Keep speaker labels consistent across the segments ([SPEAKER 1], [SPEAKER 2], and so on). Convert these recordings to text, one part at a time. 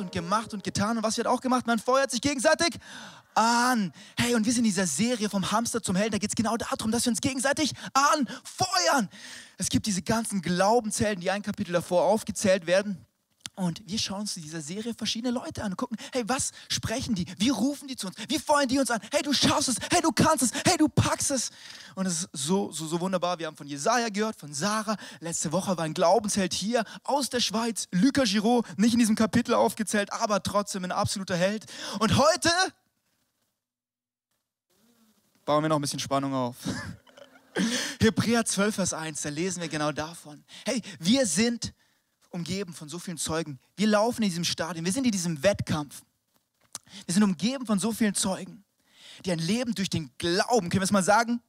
[SPEAKER 1] und gemacht und getan. Und was wird auch gemacht? Man feuert sich gegenseitig an. Hey, und wir sind in dieser Serie vom Hamster zum Helden. Da geht es genau darum, dass wir uns gegenseitig anfeuern. Es gibt diese ganzen Glaubenshelden, die ein Kapitel davor aufgezählt werden. Und wir schauen uns in dieser Serie verschiedene Leute an und gucken, hey, was sprechen die? Wie rufen die zu uns? Wie feuern die uns an? Hey, du schaffst es. Hey, du kannst es. Hey, du packst es. Und es ist so, so, so wunderbar. Wir haben von Jesaja gehört, von Sarah. Letzte Woche war ein Glaubensheld hier aus der Schweiz. Lucas Giraud, nicht in diesem Kapitel aufgezählt, aber trotzdem ein absoluter Held. Und heute bauen wir noch ein bisschen Spannung auf. Hebräer 12, Vers 1, da lesen wir genau davon. Hey, wir sind umgeben von so vielen Zeugen. Wir laufen in diesem Stadion, wir sind in diesem Wettkampf. Wir sind umgeben von so vielen Zeugen, die ein Leben durch den Glauben, können wir es mal sagen?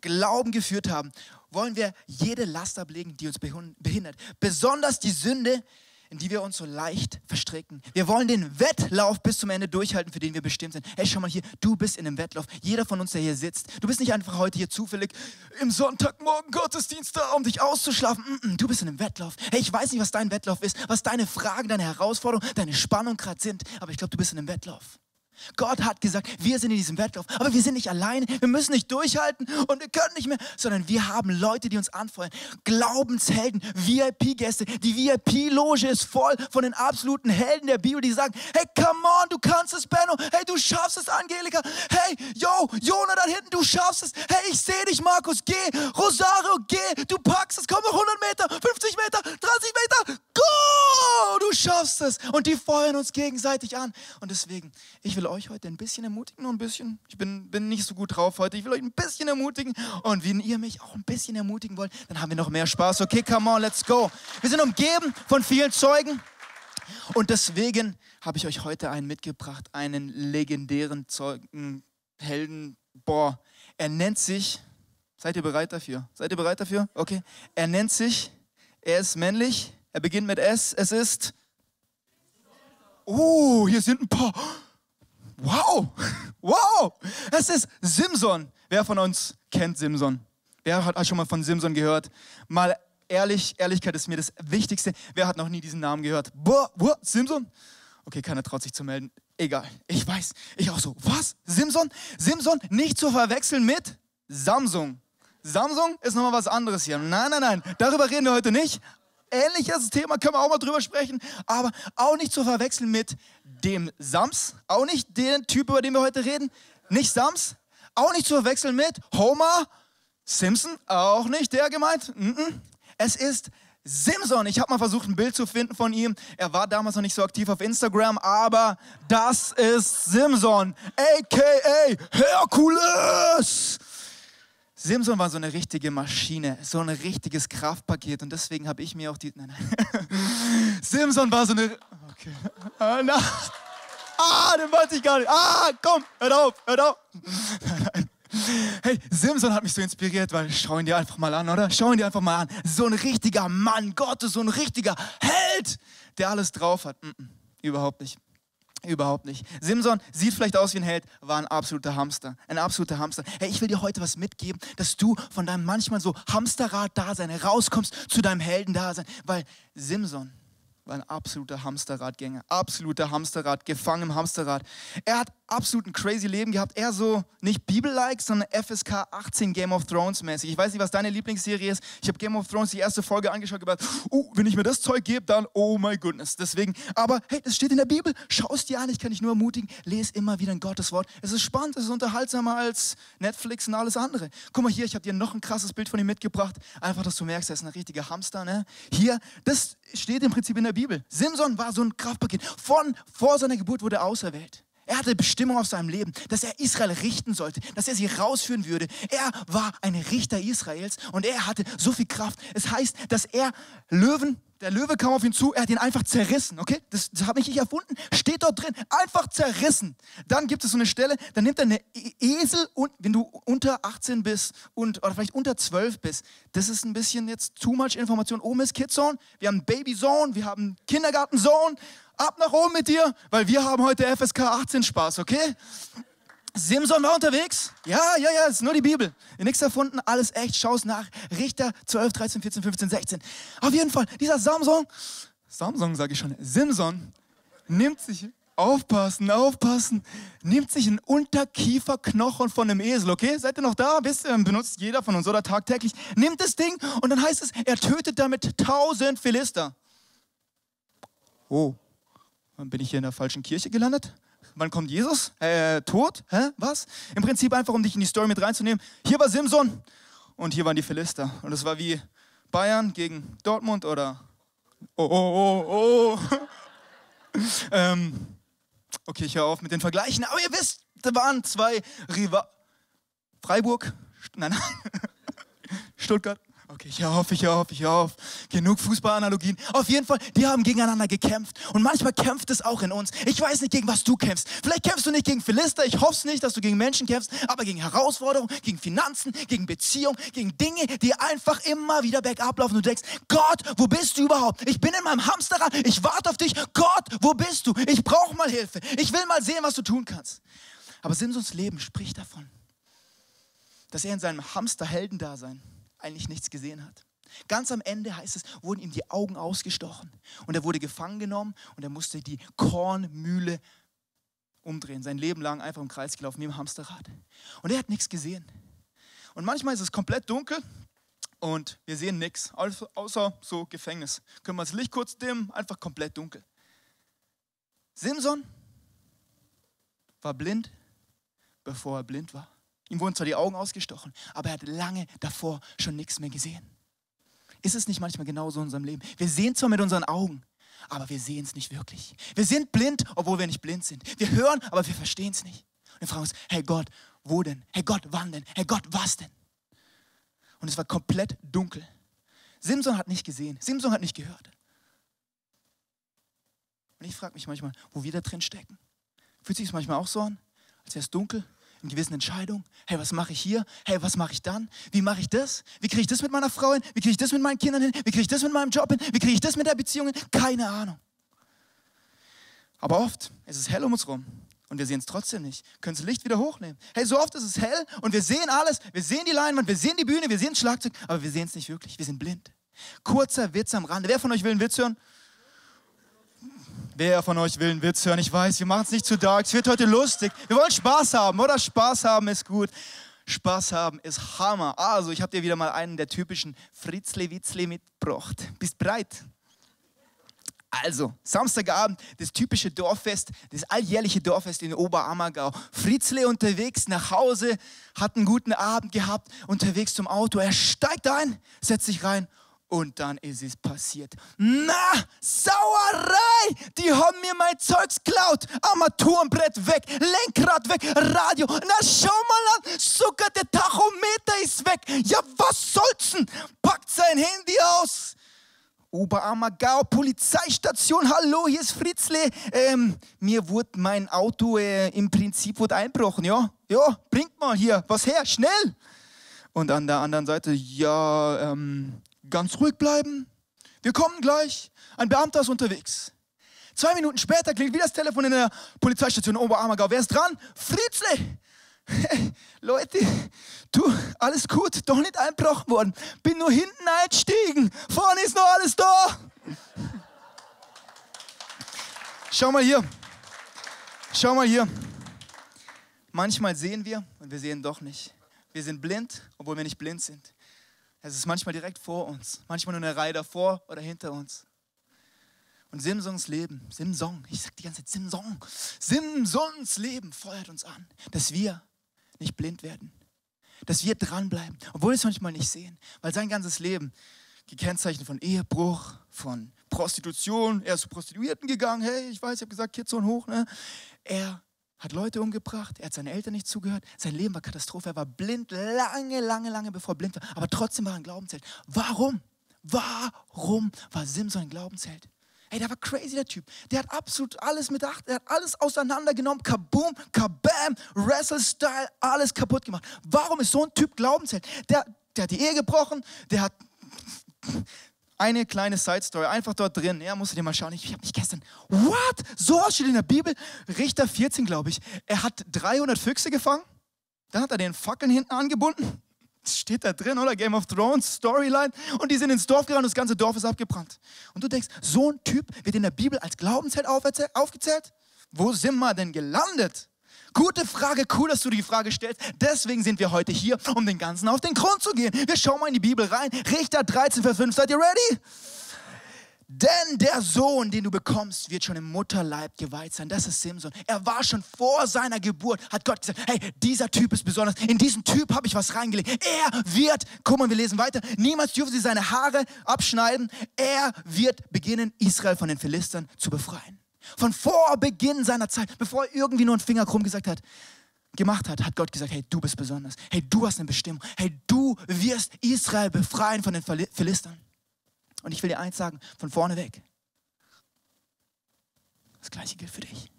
[SPEAKER 1] Glauben geführt haben. Wollen wir jede Last ablegen, die uns behindert. Besonders die Sünde, in die wir uns so leicht verstricken. Wir wollen den Wettlauf bis zum Ende durchhalten, für den wir bestimmt sind. Hey, schau mal hier, du bist in einem Wettlauf. Jeder von uns, der hier sitzt. Du bist nicht einfach heute hier zufällig im Sonntagmorgen Gottesdienst da, um dich auszuschlafen. Mm -mm, du bist in einem Wettlauf. Hey, ich weiß nicht, was dein Wettlauf ist, was deine Fragen, deine Herausforderungen, deine Spannung gerade sind, aber ich glaube, du bist in einem Wettlauf. Gott hat gesagt, wir sind in diesem Wettlauf, aber wir sind nicht alleine, wir müssen nicht durchhalten und wir können nicht mehr, sondern wir haben Leute, die uns anfeuern. Glaubenshelden, VIP-Gäste, die VIP-Loge ist voll von den absoluten Helden der Bibel, die sagen, hey, come on, du kannst es, Benno, hey, du schaffst es, Angelika, hey, yo, Jona da hinten, du schaffst es, hey, ich sehe dich, Markus, geh, Rosario, geh, du packst es, komm, 100 Meter, 50 Meter, 30 Meter, go, du schaffst es. Und die feuern uns gegenseitig an. Und deswegen, ich will euch heute ein bisschen ermutigen, nur ein bisschen. Ich bin, bin nicht so gut drauf heute. Ich will euch ein bisschen ermutigen. Und wenn ihr mich auch ein bisschen ermutigen wollt, dann haben wir noch mehr Spaß. Okay, come on, let's go. Wir sind umgeben von vielen Zeugen. Und deswegen habe ich euch heute einen mitgebracht, einen legendären Zeugen, Helden. Boah, er nennt sich, seid ihr bereit dafür? Seid ihr bereit dafür? Okay. Er nennt sich, er ist männlich, er beginnt mit S, es ist. Oh, hier sind ein paar. Wow, wow, es ist Simson. Wer von uns kennt Simson? Wer hat schon mal von Simson gehört? Mal ehrlich, Ehrlichkeit ist mir das Wichtigste. Wer hat noch nie diesen Namen gehört? Boah, boah, Simson? Okay, keiner traut sich zu melden. Egal, ich weiß. Ich auch so. Was? Simson? Simson nicht zu verwechseln mit Samsung. Samsung ist nochmal was anderes hier. Nein, nein, nein. Darüber reden wir heute nicht ähnliches Thema, können wir auch mal drüber sprechen, aber auch nicht zu verwechseln mit dem Sams, auch nicht den Typ, über den wir heute reden, nicht Sams, auch nicht zu verwechseln mit Homer Simpson, auch nicht der gemeint. Es ist Simson. Ich habe mal versucht, ein Bild zu finden von ihm. Er war damals noch nicht so aktiv auf Instagram, aber das ist Simson, aka Herkules. Simson war so eine richtige Maschine, so ein richtiges Kraftpaket und deswegen habe ich mir auch die. Nein, nein. Simson war so eine. Okay. Ah, na. ah, den wollte ich gar nicht. Ah, komm, hör auf, hör auf. Nein. Hey, Simson hat mich so inspiriert, weil schau ihn dir einfach mal an, oder? Schau ihn dir einfach mal an. So ein richtiger Mann Gottes, so ein richtiger Held, der alles drauf hat. Mm -mm, überhaupt nicht. Überhaupt nicht. Simson sieht vielleicht aus wie ein Held, war ein absoluter Hamster. Ein absoluter Hamster. Hey, ich will dir heute was mitgeben, dass du von deinem manchmal so Hamsterrad-Dasein rauskommst zu deinem Heldendasein. Weil Simson war ein absoluter Hamsterradgänger. Absoluter Hamsterrad, gefangen im Hamsterrad. Er hat absolut ein crazy Leben gehabt. Eher so nicht Bibel-like, sondern FSK 18 Game of Thrones mäßig. Ich weiß nicht, was deine Lieblingsserie ist. Ich habe Game of Thrones die erste Folge angeschaut und gedacht, oh, wenn ich mir das Zeug gebe, dann oh my goodness. Deswegen, aber hey, das steht in der Bibel. Schau es dir an, ich kann dich nur ermutigen. Lese immer wieder ein Gottes Wort. Es ist spannend, es ist unterhaltsamer als Netflix und alles andere. Guck mal hier, ich habe dir noch ein krasses Bild von ihm mitgebracht. Einfach, dass du merkst, er ist ein richtiger Hamster. Ne? Hier, das steht im Prinzip in der Bibel. Simson war so ein Kraftpaket. Von vor seiner Geburt wurde er auserwählt. Er hatte Bestimmung auf seinem Leben, dass er Israel richten sollte, dass er sie rausführen würde. Er war ein Richter Israels und er hatte so viel Kraft. Es heißt, dass er Löwen, der Löwe kam auf ihn zu, er hat ihn einfach zerrissen, okay? Das, das habe ich nicht erfunden, steht dort drin, einfach zerrissen. Dann gibt es so eine Stelle, dann nimmt er eine e-, Esel und wenn du unter 18 bist und oder vielleicht unter 12 bist, das ist ein bisschen jetzt too much Information. Oben ist Kidzone, wir haben Baby Zone, wir haben Kindergarten Zone ab nach oben mit dir, weil wir haben heute FSK 18 Spaß, okay? Simson war unterwegs? Ja, ja, ja, ist nur die Bibel. Nichts erfunden, alles echt, schau's nach. Richter 12, 13, 14, 15, 16. Auf jeden Fall, dieser Samson, Samsung sage ich schon, Simson nimmt sich, aufpassen, aufpassen, nimmt sich einen Unterkieferknochen von einem Esel, okay? Seid ihr noch da? Wisst ihr, benutzt jeder von uns oder tagtäglich, nimmt das Ding und dann heißt es, er tötet damit tausend Philister. Oh, dann bin ich hier in der falschen Kirche gelandet? Wann kommt Jesus? Äh, tot? Hä? Was? Im Prinzip einfach, um dich in die Story mit reinzunehmen. Hier war Simson und hier waren die Philister. Und es war wie Bayern gegen Dortmund oder Oh, oh, oh, oh. ähm, okay, ich höre auf mit den Vergleichen. Aber ihr wisst, da waren zwei Riva Freiburg, nein, nein, Stuttgart, Okay, ich auf, ich auf, ich auf. Genug Fußballanalogien. Auf jeden Fall, die haben gegeneinander gekämpft. Und manchmal kämpft es auch in uns. Ich weiß nicht, gegen was du kämpfst. Vielleicht kämpfst du nicht gegen Philister. Ich hoffe es nicht, dass du gegen Menschen kämpfst, aber gegen Herausforderungen, gegen Finanzen, gegen Beziehungen, gegen Dinge, die einfach immer wieder bergab laufen. Du denkst, Gott, wo bist du überhaupt? Ich bin in meinem Hamsterrad. Ich warte auf dich. Gott, wo bist du? Ich brauche mal Hilfe. Ich will mal sehen, was du tun kannst. Aber Simsons Leben spricht davon, dass er in seinem Hamsterheldendasein eigentlich nichts gesehen hat. Ganz am Ende heißt es, wurden ihm die Augen ausgestochen und er wurde gefangen genommen und er musste die Kornmühle umdrehen. Sein Leben lang einfach im Kreis gelaufen wie im Hamsterrad. Und er hat nichts gesehen. Und manchmal ist es komplett dunkel und wir sehen nichts, außer so Gefängnis. Können wir das Licht kurz dimmen, einfach komplett dunkel. Simson war blind, bevor er blind war. Ihm wurden zwar die Augen ausgestochen, aber er hat lange davor schon nichts mehr gesehen. Ist es nicht manchmal genauso in unserem Leben? Wir sehen zwar mit unseren Augen, aber wir sehen es nicht wirklich. Wir sind blind, obwohl wir nicht blind sind. Wir hören, aber wir verstehen es nicht. Und wir fragen uns, hey Gott, wo denn? Hey Gott, wann denn? Hey Gott, was denn? Und es war komplett dunkel. Simson hat nicht gesehen. Simson hat nicht gehört. Und ich frage mich manchmal, wo wir da drin stecken. Fühlt sich es manchmal auch so an, als wäre es dunkel in gewissen Entscheidungen. Hey, was mache ich hier? Hey, was mache ich dann? Wie mache ich das? Wie kriege ich das mit meiner Frau hin? Wie kriege ich das mit meinen Kindern hin? Wie kriege ich das mit meinem Job hin? Wie kriege ich das mit der Beziehung hin? Keine Ahnung. Aber oft ist es hell um uns rum und wir sehen es trotzdem nicht. Können das Licht wieder hochnehmen. Hey, so oft ist es hell und wir sehen alles. Wir sehen die Leinwand, wir sehen die Bühne, wir sehen das Schlagzeug, aber wir sehen es nicht wirklich. Wir sind blind. Kurzer Witz am Rande. Wer von euch will einen Witz hören? Wer von euch will einen Witz hören? Ich weiß, wir machen es nicht zu dark. Es wird heute lustig. Wir wollen Spaß haben, oder? Spaß haben ist gut. Spaß haben ist Hammer. Also, ich habe dir wieder mal einen der typischen Fritzle-Witzle mitgebracht. Bist bereit? Also, Samstagabend, das typische Dorffest, das alljährliche Dorffest in Oberammergau. Fritzle unterwegs nach Hause, hat einen guten Abend gehabt, unterwegs zum Auto. Er steigt ein, setzt sich rein und dann ist es passiert. Na, Sauerei! Die haben mir mein Zeugs klaut. Armaturenbrett weg, Lenkrad weg, Radio. Na, schau mal an, sogar der Tachometer ist weg. Ja, was soll's denn? Packt sein Handy aus. Oberammergau, Polizeistation, hallo, hier ist Fritzle. Ähm, mir wurde mein Auto äh, im Prinzip wurde einbrochen, ja? Ja, bringt mal hier was her, schnell. Und an der anderen Seite, ja, ähm, ganz ruhig bleiben. Wir kommen gleich. Ein Beamter ist unterwegs. Zwei Minuten später klingt wieder das Telefon in der Polizeistation Oberammergau. Wer ist dran? Fritzle! Hey, Leute, du, alles gut, doch nicht einbrochen worden. Bin nur hinten einstiegen. Vorne ist noch alles da. Schau mal hier. Schau mal hier. Manchmal sehen wir und wir sehen doch nicht. Wir sind blind, obwohl wir nicht blind sind. Es ist manchmal direkt vor uns, manchmal nur eine Reihe davor oder hinter uns. Und Simsons Leben, Simson, ich sag die ganze Zeit Simson, Simsons Leben feuert uns an, dass wir nicht blind werden, dass wir dranbleiben, obwohl wir es manchmal nicht sehen, weil sein ganzes Leben gekennzeichnet von Ehebruch, von Prostitution, er ist zu Prostituierten gegangen, hey, ich weiß, ich habe gesagt, Kids hoch, ne? Er hat Leute umgebracht, er hat seinen Eltern nicht zugehört, sein Leben war Katastrophe, er war blind, lange, lange, lange bevor er blind war, aber trotzdem war er ein Glaubensheld. Warum? Warum war Simson ein Glaubensheld? Ey, der war crazy, der Typ. Der hat absolut alles mitgedacht, der hat alles auseinandergenommen, kaboom, kabam, Wrestle-Style, alles kaputt gemacht. Warum ist so ein Typ Glaubensheld? Der, der hat die Ehe gebrochen, der hat eine kleine Side Story, einfach dort drin. Ja, musst du dir mal schauen. Ich, ich habe mich gestern, what? So was steht in der Bibel. Richter 14, glaube ich. Er hat 300 Füchse gefangen. Dann hat er den Fackeln hinten angebunden. Steht da drin, oder? Game of Thrones, Storyline. Und die sind ins Dorf gerannt und das ganze Dorf ist abgebrannt. Und du denkst, so ein Typ wird in der Bibel als Glaubensheld aufgezählt? Wo sind wir denn gelandet? Gute Frage, cool, dass du die Frage stellst. Deswegen sind wir heute hier, um den Ganzen auf den Grund zu gehen. Wir schauen mal in die Bibel rein. Richter 13, Vers 5. Seid ihr ready? Denn der Sohn, den du bekommst, wird schon im Mutterleib geweiht sein. Das ist Simson. Er war schon vor seiner Geburt, hat Gott gesagt, hey, dieser Typ ist besonders. In diesen Typ habe ich was reingelegt. Er wird, guck mal, wir lesen weiter, niemals dürfen sie seine Haare abschneiden. Er wird beginnen, Israel von den Philistern zu befreien. Von vor Beginn seiner Zeit, bevor er irgendwie nur einen Finger krumm gesagt hat, gemacht hat, hat Gott gesagt, hey, du bist besonders. Hey, du hast eine Bestimmung. Hey, du wirst Israel befreien von den Philistern. Und ich will dir eins sagen, von vorne weg. Das gleiche gilt für dich.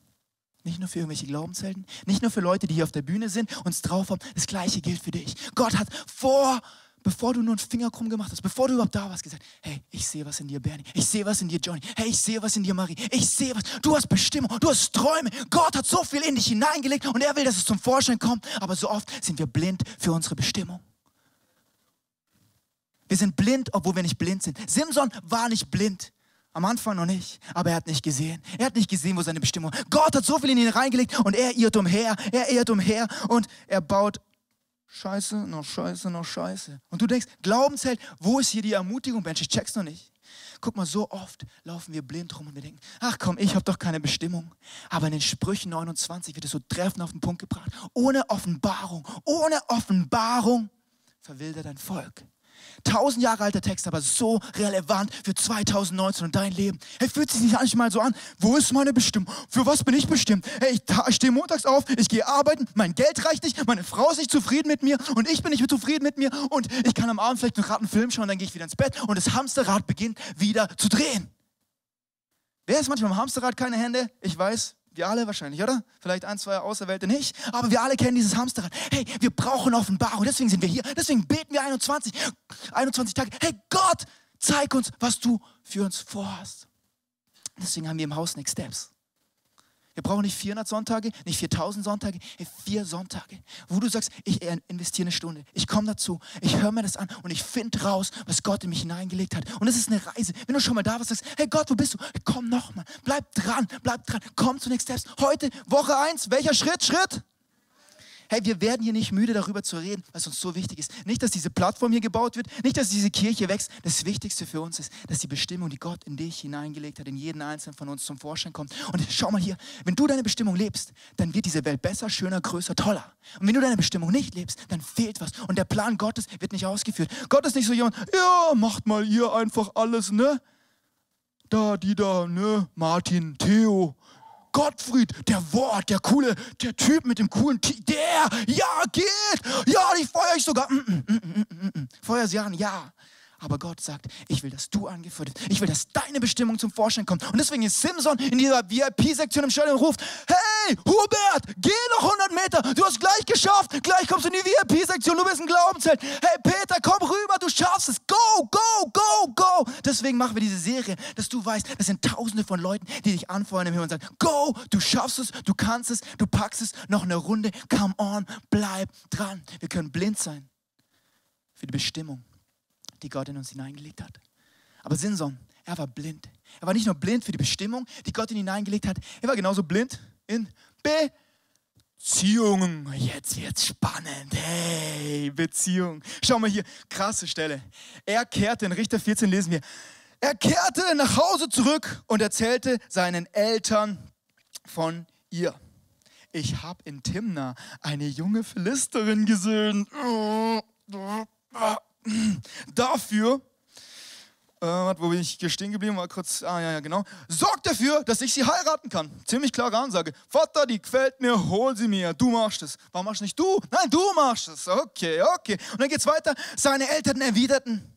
[SPEAKER 1] Nicht nur für irgendwelche Glaubenshelden, nicht nur für Leute, die hier auf der Bühne sind und es drauf haben. Das gleiche gilt für dich. Gott hat vor, bevor du nur einen Finger krumm gemacht hast, bevor du überhaupt da warst, gesagt, hey, ich sehe was in dir, Bernie. Ich sehe was in dir, Johnny. Hey, ich sehe was in dir, Marie. Ich sehe was. Du hast Bestimmung, du hast Träume. Gott hat so viel in dich hineingelegt und er will, dass es zum Vorschein kommt. Aber so oft sind wir blind für unsere Bestimmung. Wir sind blind, obwohl wir nicht blind sind. Simson war nicht blind. Am Anfang noch nicht, aber er hat nicht gesehen. Er hat nicht gesehen, wo seine Bestimmung. Gott hat so viel in ihn reingelegt und er irrt umher, er irrt umher und er baut Scheiße, noch Scheiße, noch Scheiße. Und du denkst, Glaubensheld, wo ist hier die Ermutigung, Mensch? Ich check's noch nicht. Guck mal, so oft laufen wir blind rum und wir denken, ach komm, ich habe doch keine Bestimmung. Aber in den Sprüchen 29 wird es so treffend auf den Punkt gebracht. Ohne Offenbarung, ohne Offenbarung verwildert dein Volk. Tausend Jahre alter Text, aber so relevant für 2019 und dein Leben. Hey, fühlt sich nicht manchmal so an? Wo ist meine Bestimmung? Für was bin ich bestimmt? Hey, ich stehe montags auf, ich gehe arbeiten, mein Geld reicht nicht, meine Frau ist nicht zufrieden mit mir und ich bin nicht zufrieden mit mir und ich kann am Abend vielleicht noch einen Film schauen, dann gehe ich wieder ins Bett und das Hamsterrad beginnt wieder zu drehen. Wer ist manchmal am Hamsterrad keine Hände? Ich weiß, wir alle wahrscheinlich, oder? Vielleicht ein, zwei Auserwählte nicht, aber wir alle kennen dieses Hamsterrad. Hey, wir brauchen Offenbarung, deswegen sind wir hier, deswegen beten wir 21, 21 Tage. Hey Gott, zeig uns, was du für uns vorhast. Deswegen haben wir im Haus Next Steps. Wir brauchen nicht 400 Sonntage, nicht 4000 Sonntage, vier Sonntage, wo du sagst, ich investiere eine Stunde, ich komme dazu, ich höre mir das an und ich finde raus, was Gott in mich hineingelegt hat. Und es ist eine Reise. Wenn du schon mal da warst, sagst, hey Gott, wo bist du? Komm nochmal, bleib dran, bleib dran, komm zu Next Steps. Heute, Woche 1, welcher Schritt? Schritt? Hey, wir werden hier nicht müde darüber zu reden, was uns so wichtig ist. Nicht, dass diese Plattform hier gebaut wird, nicht, dass diese Kirche wächst. Das Wichtigste für uns ist, dass die Bestimmung, die Gott in dich hineingelegt hat, in jeden einzelnen von uns zum Vorschein kommt. Und schau mal hier, wenn du deine Bestimmung lebst, dann wird diese Welt besser, schöner, größer, toller. Und wenn du deine Bestimmung nicht lebst, dann fehlt was. Und der Plan Gottes wird nicht ausgeführt. Gott ist nicht so jemand, ja, macht mal ihr einfach alles, ne? Da, die da, ne? Martin, Theo, Gottfried, der Wort, der coole, der Typ mit dem coolen, T der, ja, geht, ja, ich feuer ich sogar, mm, mm, mm, mm, mm, mm. feuer sie an, ja. Aber Gott sagt, ich will, dass du angeführt wirst. Ich will, dass deine Bestimmung zum Vorschein kommt. Und deswegen ist Simson in dieser VIP-Sektion im Stadion und ruft, hey, Hubert, geh noch 100 Meter. Du hast gleich geschafft. Gleich kommst du in die VIP-Sektion. Du bist ein Glaubensheld. Hey, Peter, komm rüber. Du schaffst es. Go, go, go, go. Deswegen machen wir diese Serie, dass du weißt, das sind tausende von Leuten, die dich anfeuern im Himmel und sagen, go, du schaffst es, du kannst es, du packst es. Noch eine Runde. Come on, bleib dran. Wir können blind sein für die Bestimmung die Gott in uns hineingelegt hat. Aber Sinson, er war blind. Er war nicht nur blind für die Bestimmung, die Gott in ihn hineingelegt hat, er war genauso blind in Beziehungen. Jetzt wird's spannend. Hey, Beziehung. Schau mal hier, krasse Stelle. Er kehrte, in Richter 14 lesen wir, er kehrte nach Hause zurück und erzählte seinen Eltern von ihr. Ich habe in Timna eine junge Philisterin gesehen. dafür, äh, wo bin ich stehen geblieben? War kurz, ah ja, ja, genau. Sorgt dafür, dass ich sie heiraten kann. Ziemlich klare Ansage. Vater, die gefällt mir, hol sie mir. Du machst es. Warum machst nicht du? Nein, du machst es. Okay, okay. Und dann geht's weiter. Seine Eltern erwiderten.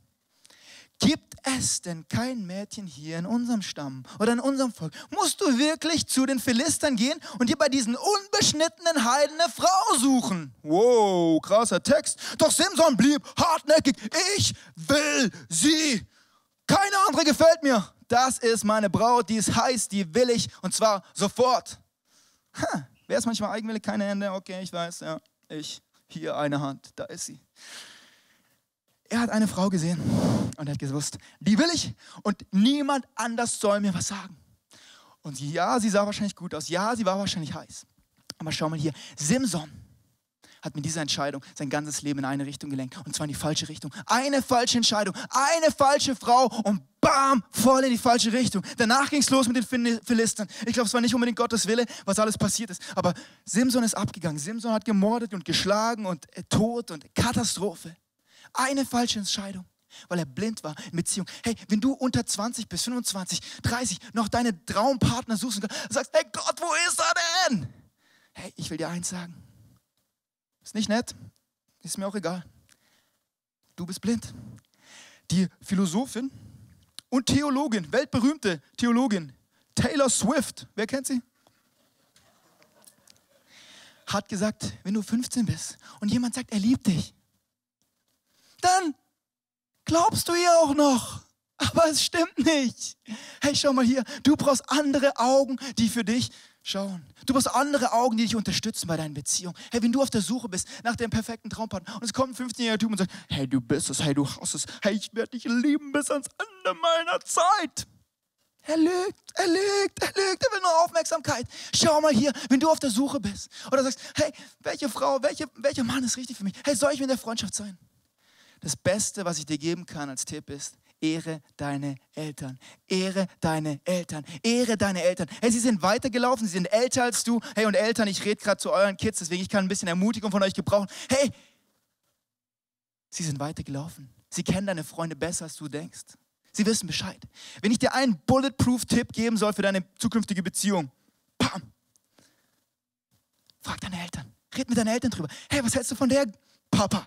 [SPEAKER 1] Gibt es denn kein Mädchen hier in unserem Stamm oder in unserem Volk? Musst du wirklich zu den Philistern gehen und dir bei diesen unbeschnittenen Heiden eine Frau suchen? Wow, krasser Text. Doch Simson blieb hartnäckig. Ich will sie. Keine andere gefällt mir. Das ist meine Braut, die ist heiß, die will ich und zwar sofort. Ha, wer ist manchmal eigenwillig? Keine Hände? Okay, ich weiß, ja. Ich. Hier eine Hand, da ist sie. Er hat eine Frau gesehen und er hat gewusst, die will ich und niemand anders soll mir was sagen. Und ja, sie sah wahrscheinlich gut aus. Ja, sie war wahrscheinlich heiß. Aber schau mal hier, Simson hat mit dieser Entscheidung sein ganzes Leben in eine Richtung gelenkt. Und zwar in die falsche Richtung. Eine falsche Entscheidung, eine falsche Frau und bam, voll in die falsche Richtung. Danach ging es los mit den Philistern. Ich glaube, es war nicht unbedingt Gottes Wille, was alles passiert ist. Aber Simson ist abgegangen. Simson hat gemordet und geschlagen und äh, Tod und Katastrophe. Eine falsche Entscheidung weil er blind war in Beziehung. Hey, wenn du unter 20 bis 25, 30 noch deine Traumpartner suchst und sagst, hey Gott, wo ist er denn? Hey, ich will dir eins sagen. Ist nicht nett, ist mir auch egal. Du bist blind. Die Philosophin und Theologin, weltberühmte Theologin, Taylor Swift, wer kennt sie? Hat gesagt, wenn du 15 bist und jemand sagt, er liebt dich, dann glaubst du ihr auch noch. Aber es stimmt nicht. Hey, schau mal hier, du brauchst andere Augen, die für dich schauen. Du brauchst andere Augen, die dich unterstützen bei deinen Beziehungen. Hey, wenn du auf der Suche bist nach dem perfekten Traumpartner und es kommt ein 15-jähriger Typ und sagt, hey, du bist es, hey, du hast es, hey, ich werde dich lieben bis ans Ende meiner Zeit. Er lügt, er lügt, er lügt, er will nur Aufmerksamkeit. Schau mal hier, wenn du auf der Suche bist oder sagst, hey, welche Frau, welche, welcher Mann ist richtig für mich? Hey, soll ich mit der Freundschaft sein? Das Beste, was ich dir geben kann als Tipp ist, Ehre deine Eltern. Ehre deine Eltern. Ehre deine Eltern. Hey, sie sind weitergelaufen, sie sind älter als du. Hey, und Eltern, ich rede gerade zu euren Kids, deswegen ich kann ein bisschen Ermutigung von euch gebrauchen. Hey, sie sind weitergelaufen. Sie kennen deine Freunde besser, als du denkst. Sie wissen Bescheid. Wenn ich dir einen Bulletproof-Tipp geben soll für deine zukünftige Beziehung, bam, frag deine Eltern. Red mit deinen Eltern drüber. Hey, was hältst du von der Papa?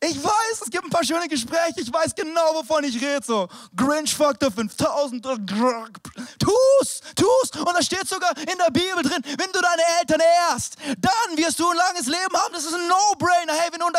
[SPEAKER 1] Ich weiß, es gibt ein paar schöne Gespräche. Ich weiß genau, wovon ich rede. So, Grinch-Faktor 5000. Tu's, tu's. Und da steht sogar in der Bibel drin, wenn du deine Eltern ehrst, dann wirst du ein langes Leben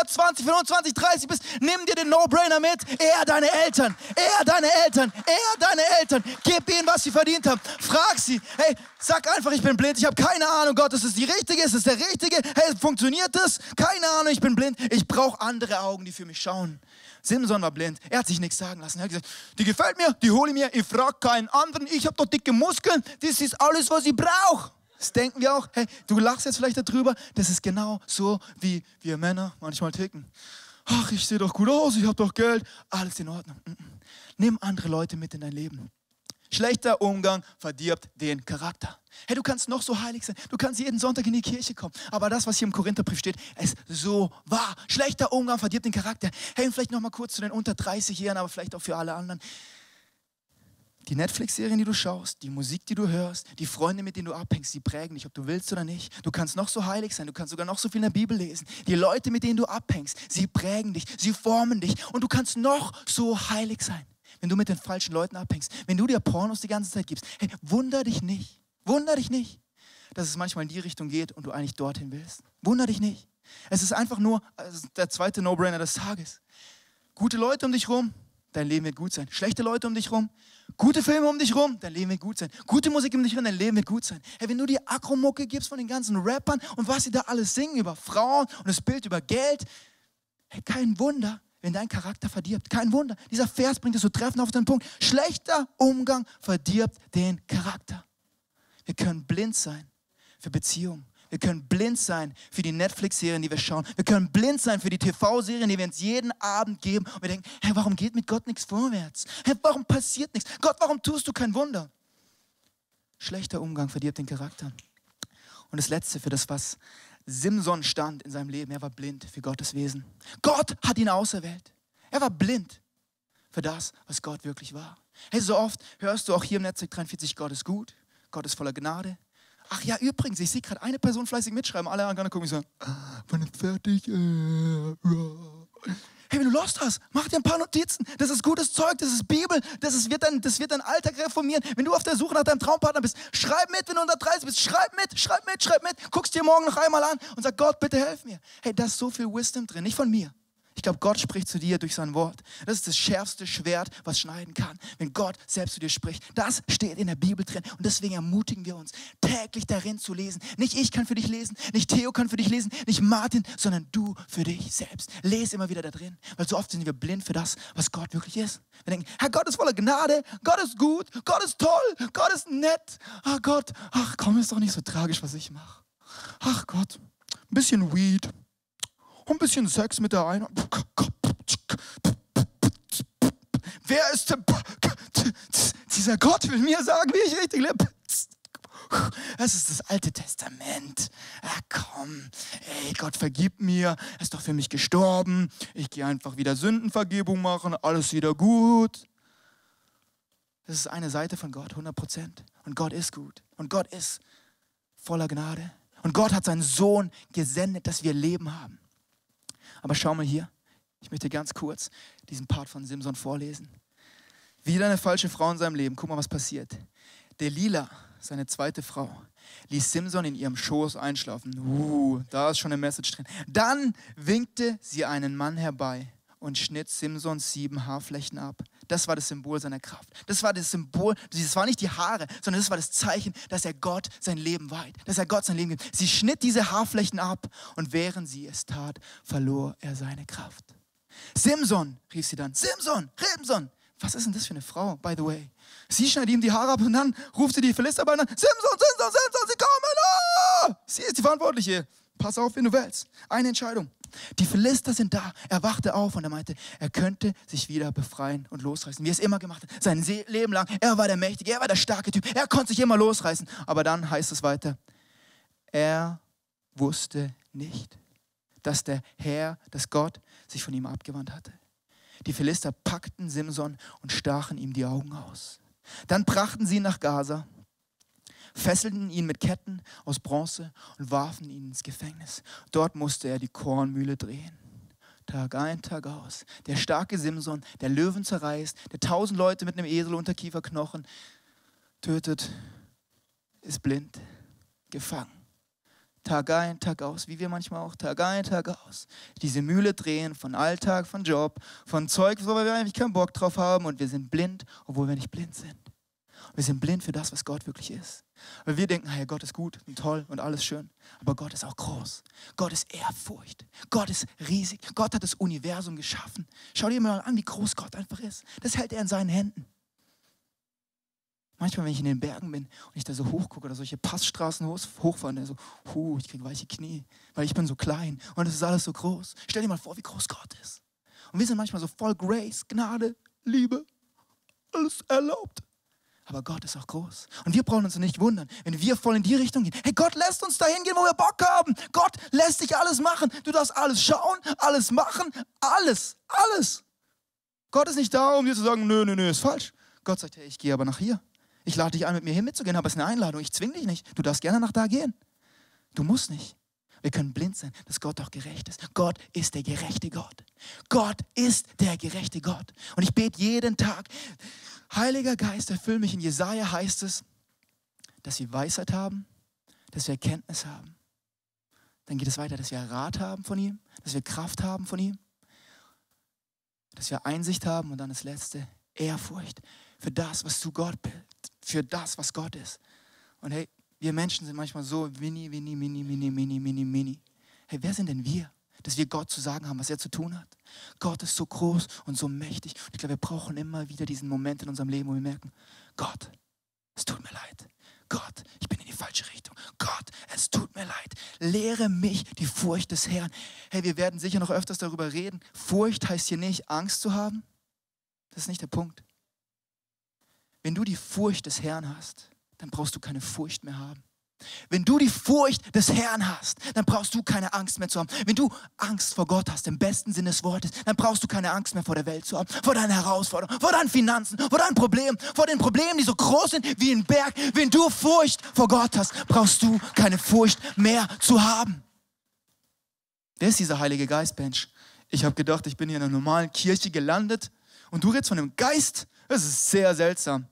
[SPEAKER 1] 20, 25, 30 bist, nimm dir den No-Brainer mit. Ehr deine Eltern. Ehr deine Eltern. Ehr deine Eltern. Gib ihnen, was sie verdient haben. Frag sie. Hey, sag einfach, ich bin blind. Ich habe keine Ahnung, Gott, ist es die Richtige? Ist es der Richtige? Hey, funktioniert das? Keine Ahnung, ich bin blind. Ich brauche andere. Augen, die für mich schauen. Simson war blind. Er hat sich nichts sagen lassen. Er hat gesagt, die gefällt mir, die hole ich mir, ich frage keinen anderen, ich habe doch dicke Muskeln, das ist alles, was ich brauche. Das denken wir auch. Hey, du lachst jetzt vielleicht darüber. Das ist genau so, wie wir Männer manchmal ticken. Ach, ich sehe doch gut aus, ich habe doch Geld, alles in Ordnung. Nimm andere Leute mit in dein Leben. Schlechter Umgang verdirbt den Charakter. Hey, du kannst noch so heilig sein, du kannst jeden Sonntag in die Kirche kommen, aber das, was hier im Korintherbrief steht, ist so wahr. Schlechter Umgang verdirbt den Charakter. Hey, vielleicht noch mal kurz zu den unter 30-Jährigen, aber vielleicht auch für alle anderen. Die Netflix-Serien, die du schaust, die Musik, die du hörst, die Freunde, mit denen du abhängst, die prägen dich, ob du willst oder nicht. Du kannst noch so heilig sein, du kannst sogar noch so viel in der Bibel lesen. Die Leute, mit denen du abhängst, sie prägen dich, sie formen dich und du kannst noch so heilig sein wenn du mit den falschen Leuten abhängst, wenn du dir Pornos die ganze Zeit gibst, hey, wunder dich nicht, wunder dich nicht, dass es manchmal in die Richtung geht und du eigentlich dorthin willst. Wunder dich nicht. Es ist einfach nur der zweite No-Brainer des Tages. Gute Leute um dich rum, dein Leben wird gut sein. Schlechte Leute um dich rum, gute Filme um dich rum, dein Leben wird gut sein. Gute Musik um dich rum, dein Leben wird gut sein. Hey, wenn du die Akromucke gibst von den ganzen Rappern und was sie da alles singen über Frauen und das Bild über Geld, hey, kein Wunder, wenn dein Charakter verdirbt. Kein Wunder. Dieser Vers bringt es so treffend auf den Punkt. Schlechter Umgang verdirbt den Charakter. Wir können blind sein für Beziehungen. Wir können blind sein für die Netflix-Serien, die wir schauen. Wir können blind sein für die TV-Serien, die wir uns jeden Abend geben. Und wir denken, hey, warum geht mit Gott nichts vorwärts? Hey, warum passiert nichts? Gott, warum tust du kein Wunder? Schlechter Umgang verdirbt den Charakter. Und das Letzte für das, was Simson stand in seinem Leben. Er war blind für Gottes Wesen. Gott hat ihn auserwählt. Er war blind für das, was Gott wirklich war. Hey, so oft hörst du auch hier im Netzwerk 43, Gott ist gut, Gott ist voller Gnade. Ach ja, übrigens, ich sehe gerade eine Person fleißig mitschreiben, alle anderen gucken und sagen, ah, wann ist fertig? Äh, ja. Hey, wenn du Lust hast, mach dir ein paar Notizen. Das ist gutes Zeug, das ist Bibel, das, ist, wird, dein, das wird dein Alltag reformieren. Wenn du auf der Suche nach deinem Traumpartner bist, schreib mit, wenn du unter 30 bist. Schreib mit, schreib mit, schreib mit. Guckst dir morgen noch einmal an und sag, Gott, bitte helf mir. Hey, da ist so viel Wisdom drin, nicht von mir. Ich glaube, Gott spricht zu dir durch sein Wort. Das ist das schärfste Schwert, was schneiden kann. Wenn Gott selbst zu dir spricht. Das steht in der Bibel drin. Und deswegen ermutigen wir uns, täglich darin zu lesen. Nicht ich kann für dich lesen, nicht Theo kann für dich lesen, nicht Martin, sondern du für dich selbst. Lese immer wieder da drin. Weil so oft sind wir blind für das, was Gott wirklich ist. Wir denken, Herr Gott ist voller Gnade, Gott ist gut, Gott ist toll, Gott ist nett. Ach Gott, ach komm, ist doch nicht so tragisch, was ich mache. Ach Gott, ein bisschen Weed, ein bisschen Sex mit der einen. Wer ist der? Dieser Gott will mir sagen, wie ich richtig lebe. Das ist das Alte Testament. Ja, komm, ey, Gott vergib mir. Er ist doch für mich gestorben. Ich gehe einfach wieder Sündenvergebung machen. Alles wieder gut. Das ist eine Seite von Gott, 100 Prozent. Und Gott ist gut. Und Gott ist voller Gnade. Und Gott hat seinen Sohn gesendet, dass wir Leben haben. Aber schau mal hier, ich möchte ganz kurz diesen Part von Simson vorlesen. Wieder eine falsche Frau in seinem Leben. Guck mal, was passiert. Delila, seine zweite Frau, ließ Simson in ihrem Schoß einschlafen. Uh, da ist schon eine Message drin. Dann winkte sie einen Mann herbei und schnitt Simson sieben Haarflächen ab. Das war das Symbol seiner Kraft. Das war das Symbol, das war nicht die Haare, sondern das war das Zeichen, dass er Gott sein Leben weiht, dass er Gott sein Leben gibt. Sie schnitt diese Haarflächen ab und während sie es tat, verlor er seine Kraft. Simson, rief sie dann, Simson, Simson. Was ist denn das für eine Frau, by the way? Sie schneidet ihm die Haare ab und dann ruft sie die Philister an, Simson, Simson, Simson, sie kommen! Ah! Sie ist die Verantwortliche. Pass auf, wenn du willst. Eine Entscheidung. Die Philister sind da. Er wachte auf und er meinte, er könnte sich wieder befreien und losreißen, wie er es immer gemacht hat. Sein Leben lang. Er war der Mächtige, er war der starke Typ. Er konnte sich immer losreißen. Aber dann heißt es weiter, er wusste nicht, dass der Herr, dass Gott sich von ihm abgewandt hatte. Die Philister packten Simson und stachen ihm die Augen aus. Dann brachten sie ihn nach Gaza fesselten ihn mit Ketten aus Bronze und warfen ihn ins Gefängnis. Dort musste er die Kornmühle drehen. Tag ein, Tag aus. Der starke Simson, der Löwen zerreißt, der tausend Leute mit einem Esel unter Kieferknochen tötet, ist blind, gefangen. Tag ein, Tag aus, wie wir manchmal auch, Tag ein, Tag aus. Diese Mühle drehen von Alltag, von Job, von Zeug, wo wir eigentlich keinen Bock drauf haben und wir sind blind, obwohl wir nicht blind sind. Wir sind blind für das, was Gott wirklich ist. Weil wir denken, hey, Gott ist gut und toll und alles schön. Aber Gott ist auch groß. Gott ist Ehrfurcht. Gott ist riesig. Gott hat das Universum geschaffen. Schau dir mal an, wie groß Gott einfach ist. Das hält er in seinen Händen. Manchmal, wenn ich in den Bergen bin und ich da so hochgucke oder solche Passstraßen hochfahren, so, huh, ich kriege weiche Knie, weil ich bin so klein und es ist alles so groß. Stell dir mal vor, wie groß Gott ist. Und wir sind manchmal so voll Grace, Gnade, Liebe, alles erlaubt. Aber Gott ist auch groß. Und wir brauchen uns nicht wundern, wenn wir voll in die Richtung gehen. Hey, Gott lässt uns dahin gehen, wo wir Bock haben. Gott lässt dich alles machen. Du darfst alles schauen, alles machen, alles, alles. Gott ist nicht da, um dir zu sagen, nö, nö, nö, ist falsch. Gott sagt, hey, ich gehe aber nach hier. Ich lade dich ein, mit mir hin mitzugehen, aber es ist eine Einladung. Ich zwinge dich nicht. Du darfst gerne nach da gehen. Du musst nicht. Wir können blind sein, dass Gott auch gerecht ist. Gott ist der gerechte Gott. Gott ist der gerechte Gott. Und ich bete jeden Tag, Heiliger Geist, erfüll mich. In Jesaja heißt es, dass wir Weisheit haben, dass wir Erkenntnis haben. Dann geht es weiter, dass wir Rat haben von ihm, dass wir Kraft haben von ihm, dass wir Einsicht haben und dann das Letzte, Ehrfurcht für das, was du Gott bist, für das, was Gott ist. Und hey, wir Menschen sind manchmal so mini, mini, mini, mini, mini, mini, mini. Hey, wer sind denn wir? Dass wir Gott zu sagen haben, was er zu tun hat. Gott ist so groß und so mächtig. Und ich glaube, wir brauchen immer wieder diesen Moment in unserem Leben, wo wir merken, Gott, es tut mir leid. Gott, ich bin in die falsche Richtung. Gott, es tut mir leid. Lehre mich die Furcht des Herrn. Hey, wir werden sicher noch öfters darüber reden. Furcht heißt hier nicht, Angst zu haben. Das ist nicht der Punkt. Wenn du die Furcht des Herrn hast, dann brauchst du keine Furcht mehr haben. Wenn du die Furcht des Herrn hast, dann brauchst du keine Angst mehr zu haben. Wenn du Angst vor Gott hast, im besten Sinne des Wortes, dann brauchst du keine Angst mehr vor der Welt zu haben, vor deinen Herausforderungen, vor deinen Finanzen, vor deinen Problemen, vor den Problemen, die so groß sind wie ein Berg. Wenn du Furcht vor Gott hast, brauchst du keine Furcht mehr zu haben. Wer ist dieser Heilige Geist, Mensch? Ich habe gedacht, ich bin hier in einer normalen Kirche gelandet und du redest von einem Geist? Das ist sehr seltsam.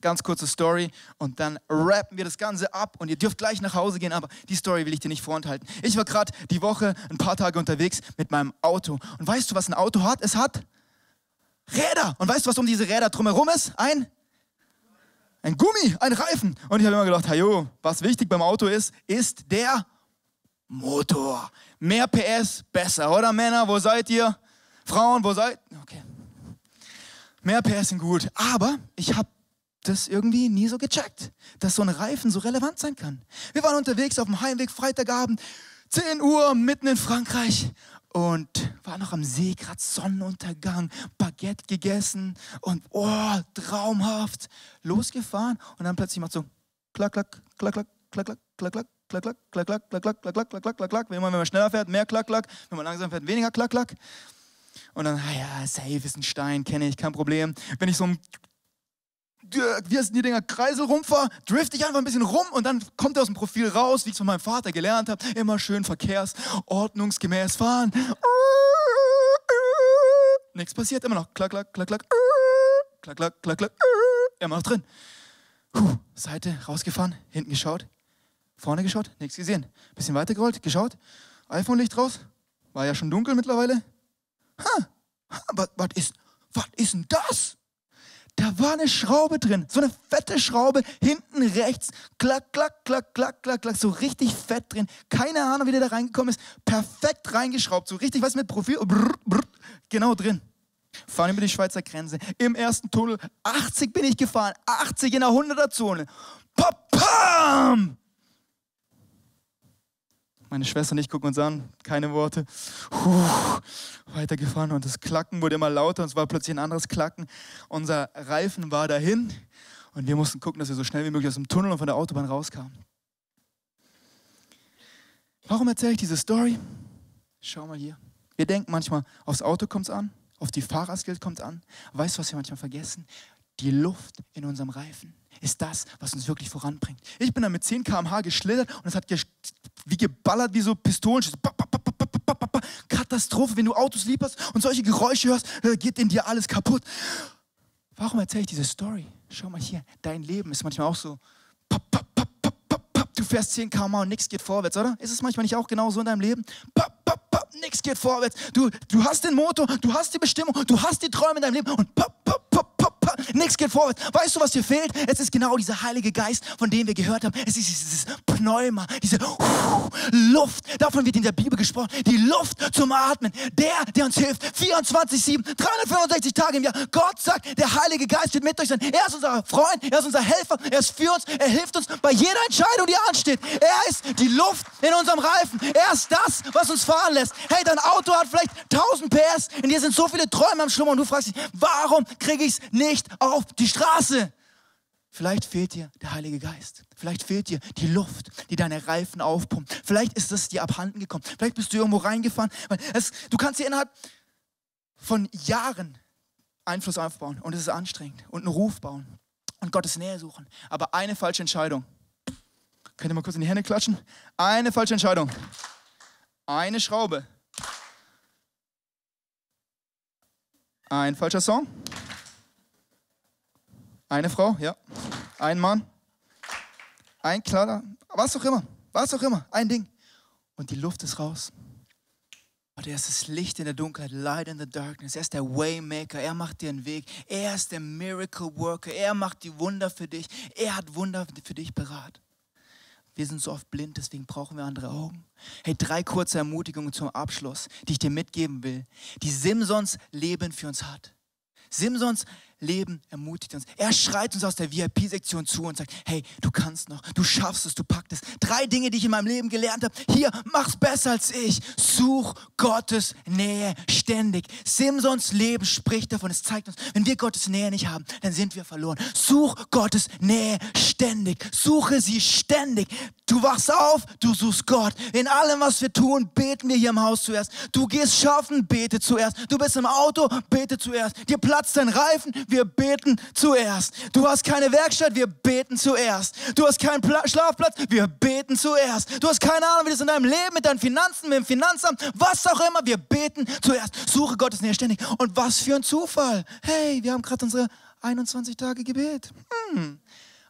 [SPEAKER 1] Ganz kurze Story und dann rappen wir das Ganze ab und ihr dürft gleich nach Hause gehen, aber die Story will ich dir nicht vorenthalten. Ich war gerade die Woche ein paar Tage unterwegs mit meinem Auto und weißt du, was ein Auto hat? Es hat Räder. Und weißt du, was um diese Räder drumherum ist? Ein ein Gummi, ein Reifen. Und ich habe immer gedacht, hey, was wichtig beim Auto ist, ist der Motor. Mehr PS, besser, oder Männer? Wo seid ihr? Frauen, wo seid ihr? Okay. Mehr PS sind gut. Aber ich habe das irgendwie nie so gecheckt, dass so ein Reifen so relevant sein kann. Wir waren unterwegs auf dem Heimweg, Freitagabend, 10 Uhr, mitten in Frankreich und war noch am See, gerade Sonnenuntergang, Baguette gegessen und oh, traumhaft, losgefahren und dann plötzlich macht so klack, klack, klack, klack, klack, klack, klack, klack, klack, klack, klack, klack, klack, klack, klack, klack, klack, klack, klack, wenn man, wenn man schneller fährt, mehr klack, klack, wenn man langsam fährt, weniger klack, klack. Und dann, ah ja, safe ist ein Stein, kenne ich, kein Problem. Wenn ich so ein wie heißen die Dinger, Kreisel rumfahre, drift ich einfach ein bisschen rum und dann kommt er aus dem Profil raus, wie ich es von meinem Vater gelernt habe. Immer schön verkehrsordnungsgemäß fahren. Nichts passiert, immer noch klack, klack, klack, klack, klack, klack, klack, klack, immer noch drin. Puh, Seite rausgefahren, hinten geschaut, vorne geschaut, nichts gesehen. Bisschen weiter gerollt, geschaut, iPhone-Licht raus, war ja schon dunkel mittlerweile. Ha, was ist, was ist denn das? Da war eine Schraube drin, so eine fette Schraube hinten rechts. Klack, klack, klack, klack, klack, klack, so richtig fett drin. Keine Ahnung, wie der da reingekommen ist. Perfekt reingeschraubt, so richtig was mit Profil. Brr, brr, genau drin. Fahren über die Schweizer Grenze. Im ersten Tunnel 80 bin ich gefahren, 80 in der 100er Zone. Meine Schwester und ich gucken uns an, keine Worte. Puh, weitergefahren und das Klacken wurde immer lauter und es war plötzlich ein anderes Klacken. Unser Reifen war dahin und wir mussten gucken, dass wir so schnell wie möglich aus dem Tunnel und von der Autobahn rauskamen. Warum erzähle ich diese Story? Schau mal hier. Wir denken manchmal, aufs Auto kommt es an, auf die Fahrerskills kommt es an. Weißt du, was wir manchmal vergessen? Die Luft in unserem Reifen ist das, was uns wirklich voranbringt. Ich bin da mit 10 km/h geschlittert und es hat wie geballert wie so Pistolen. Katastrophe, wenn du Autos liebst und solche Geräusche hörst, äh, geht in dir alles kaputt. Warum erzähle ich diese Story? Schau mal hier, dein Leben ist manchmal auch so. Du fährst 10 km und nichts geht vorwärts, oder? Ist es manchmal nicht auch genau so in deinem Leben? Nichts geht vorwärts. Du, du hast den Motor, du hast die Bestimmung, du hast die Träume in deinem Leben und pop, pop, nichts geht vorwärts. Weißt du, was dir fehlt? Es ist genau dieser Heilige Geist, von dem wir gehört haben. Es ist dieses Pneuma, diese Luft. Davon wird in der Bibel gesprochen. Die Luft zum Atmen. Der, der uns hilft. 24-7, 365 Tage im Jahr. Gott sagt, der Heilige Geist wird mit euch sein. Er ist unser Freund, er ist unser Helfer, er ist für uns, er hilft uns bei jeder Entscheidung, die ansteht. Er ist die Luft in unserem Reifen. Er ist das, was uns fahren lässt. Hey, dein Auto hat vielleicht 1000 PS, in dir sind so viele Träume am Schlummern und du fragst dich, warum kriege ich es nicht auf die Straße. Vielleicht fehlt dir der Heilige Geist. Vielleicht fehlt dir die Luft, die deine Reifen aufpumpt. Vielleicht ist es dir abhanden gekommen. Vielleicht bist du irgendwo reingefahren. Es, du kannst dir innerhalb von Jahren Einfluss aufbauen und es ist anstrengend und einen Ruf bauen und Gottes Nähe suchen. Aber eine falsche Entscheidung. Könnt ihr mal kurz in die Hände klatschen? Eine falsche Entscheidung. Eine Schraube. Ein falscher Song. Eine Frau, ja. Ein Mann. Ein Kleider. Was auch immer. Was auch immer. Ein Ding. Und die Luft ist raus. Und er ist das Licht in der Dunkelheit, Light in the Darkness. Er ist der Waymaker. Er macht dir einen Weg. Er ist der Miracle Worker. Er macht die Wunder für dich. Er hat Wunder für dich beraten. Wir sind so oft blind, deswegen brauchen wir andere Augen. Hey, drei kurze Ermutigungen zum Abschluss, die ich dir mitgeben will, die Simsons Leben für uns hat. Simsons Leben ermutigt uns. Er schreit uns aus der VIP-Sektion zu und sagt, hey, du kannst noch, du schaffst es, du packst es. Drei Dinge, die ich in meinem Leben gelernt habe. Hier, mach's besser als ich. Such Gottes Nähe ständig. Simsons Leben spricht davon. Es zeigt uns, wenn wir Gottes Nähe nicht haben, dann sind wir verloren. Such Gottes Nähe ständig. Suche sie ständig. Du wachst auf, du suchst Gott. In allem, was wir tun, beten wir hier im Haus zuerst. Du gehst schaffen, bete zuerst. Du bist im Auto, bete zuerst. Dir platzt dein Reifen, wir beten zuerst. Du hast keine Werkstatt, wir beten zuerst. Du hast keinen Pla Schlafplatz, wir beten zuerst. Du hast keine Ahnung, wie das in deinem Leben mit deinen Finanzen, mit dem Finanzamt, was auch immer, wir beten zuerst. Suche Gottes Nähe ständig. Und was für ein Zufall. Hey, wir haben gerade unsere 21 Tage Gebet. Hm.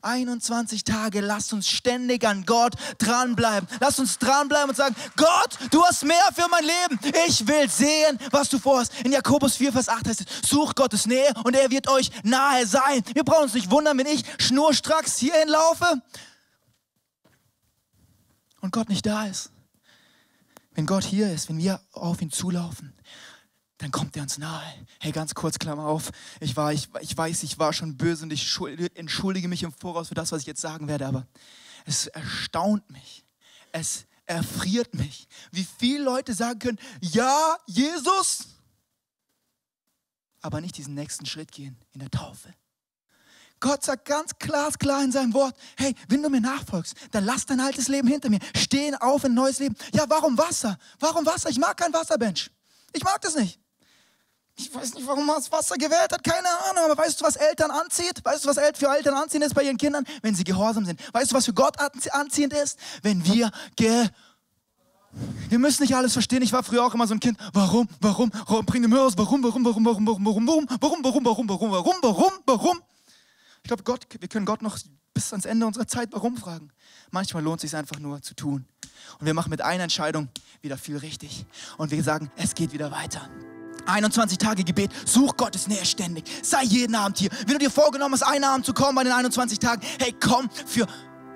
[SPEAKER 1] 21 Tage, lasst uns ständig an Gott dranbleiben. Lasst uns dranbleiben und sagen, Gott, du hast mehr für mein Leben. Ich will sehen, was du vorhast. In Jakobus 4, Vers 8 heißt es, sucht Gottes Nähe und er wird euch nahe sein. Wir brauchen uns nicht wundern, wenn ich schnurstracks hierhin laufe und Gott nicht da ist. Wenn Gott hier ist, wenn wir auf ihn zulaufen, dann kommt er uns nahe. Hey, ganz kurz, Klammer auf. Ich, war, ich, ich weiß, ich war schon böse und ich entschuldige mich im Voraus für das, was ich jetzt sagen werde, aber es erstaunt mich. Es erfriert mich, wie viele Leute sagen können, ja, Jesus, aber nicht diesen nächsten Schritt gehen in der Taufe. Gott sagt ganz klar, klar in seinem Wort, hey, wenn du mir nachfolgst, dann lass dein altes Leben hinter mir. Stehen auf in ein neues Leben. Ja, warum Wasser? Warum Wasser? Ich mag kein Wasserbench. Ich mag das nicht. Ich weiß nicht, warum man das Wasser gewählt hat, keine Ahnung. Aber weißt du, was Eltern anzieht? Weißt du, was für Eltern anziehend ist bei ihren Kindern? Wenn sie gehorsam sind. Weißt du, was für Gott anziehend ist? Wenn wir ge wir müssen nicht alles verstehen. Ich war früher auch immer so ein Kind. Warum, warum, warum, bring den Müll aus. Warum, warum, warum, warum, warum, warum, warum, warum, warum, warum, warum, warum, warum, warum? Ich glaube, Gott, wir können Gott noch bis ans Ende unserer Zeit warum fragen. Manchmal lohnt es sich einfach nur zu tun. Und wir machen mit einer Entscheidung wieder viel richtig. Und wir sagen, es geht wieder weiter. 21 Tage Gebet, such Gottes Nähe ständig. Sei jeden Abend hier. Wenn du dir vorgenommen hast, einen Abend zu kommen bei den 21 Tagen, hey, komm für